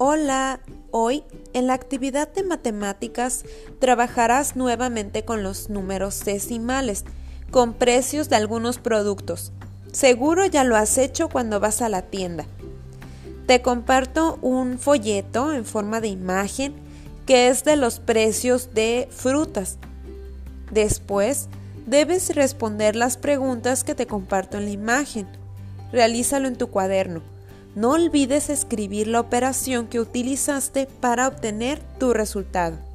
Hola, hoy en la actividad de matemáticas trabajarás nuevamente con los números decimales, con precios de algunos productos. Seguro ya lo has hecho cuando vas a la tienda. Te comparto un folleto en forma de imagen que es de los precios de frutas. Después, debes responder las preguntas que te comparto en la imagen. Realízalo en tu cuaderno. No olvides escribir la operación que utilizaste para obtener tu resultado.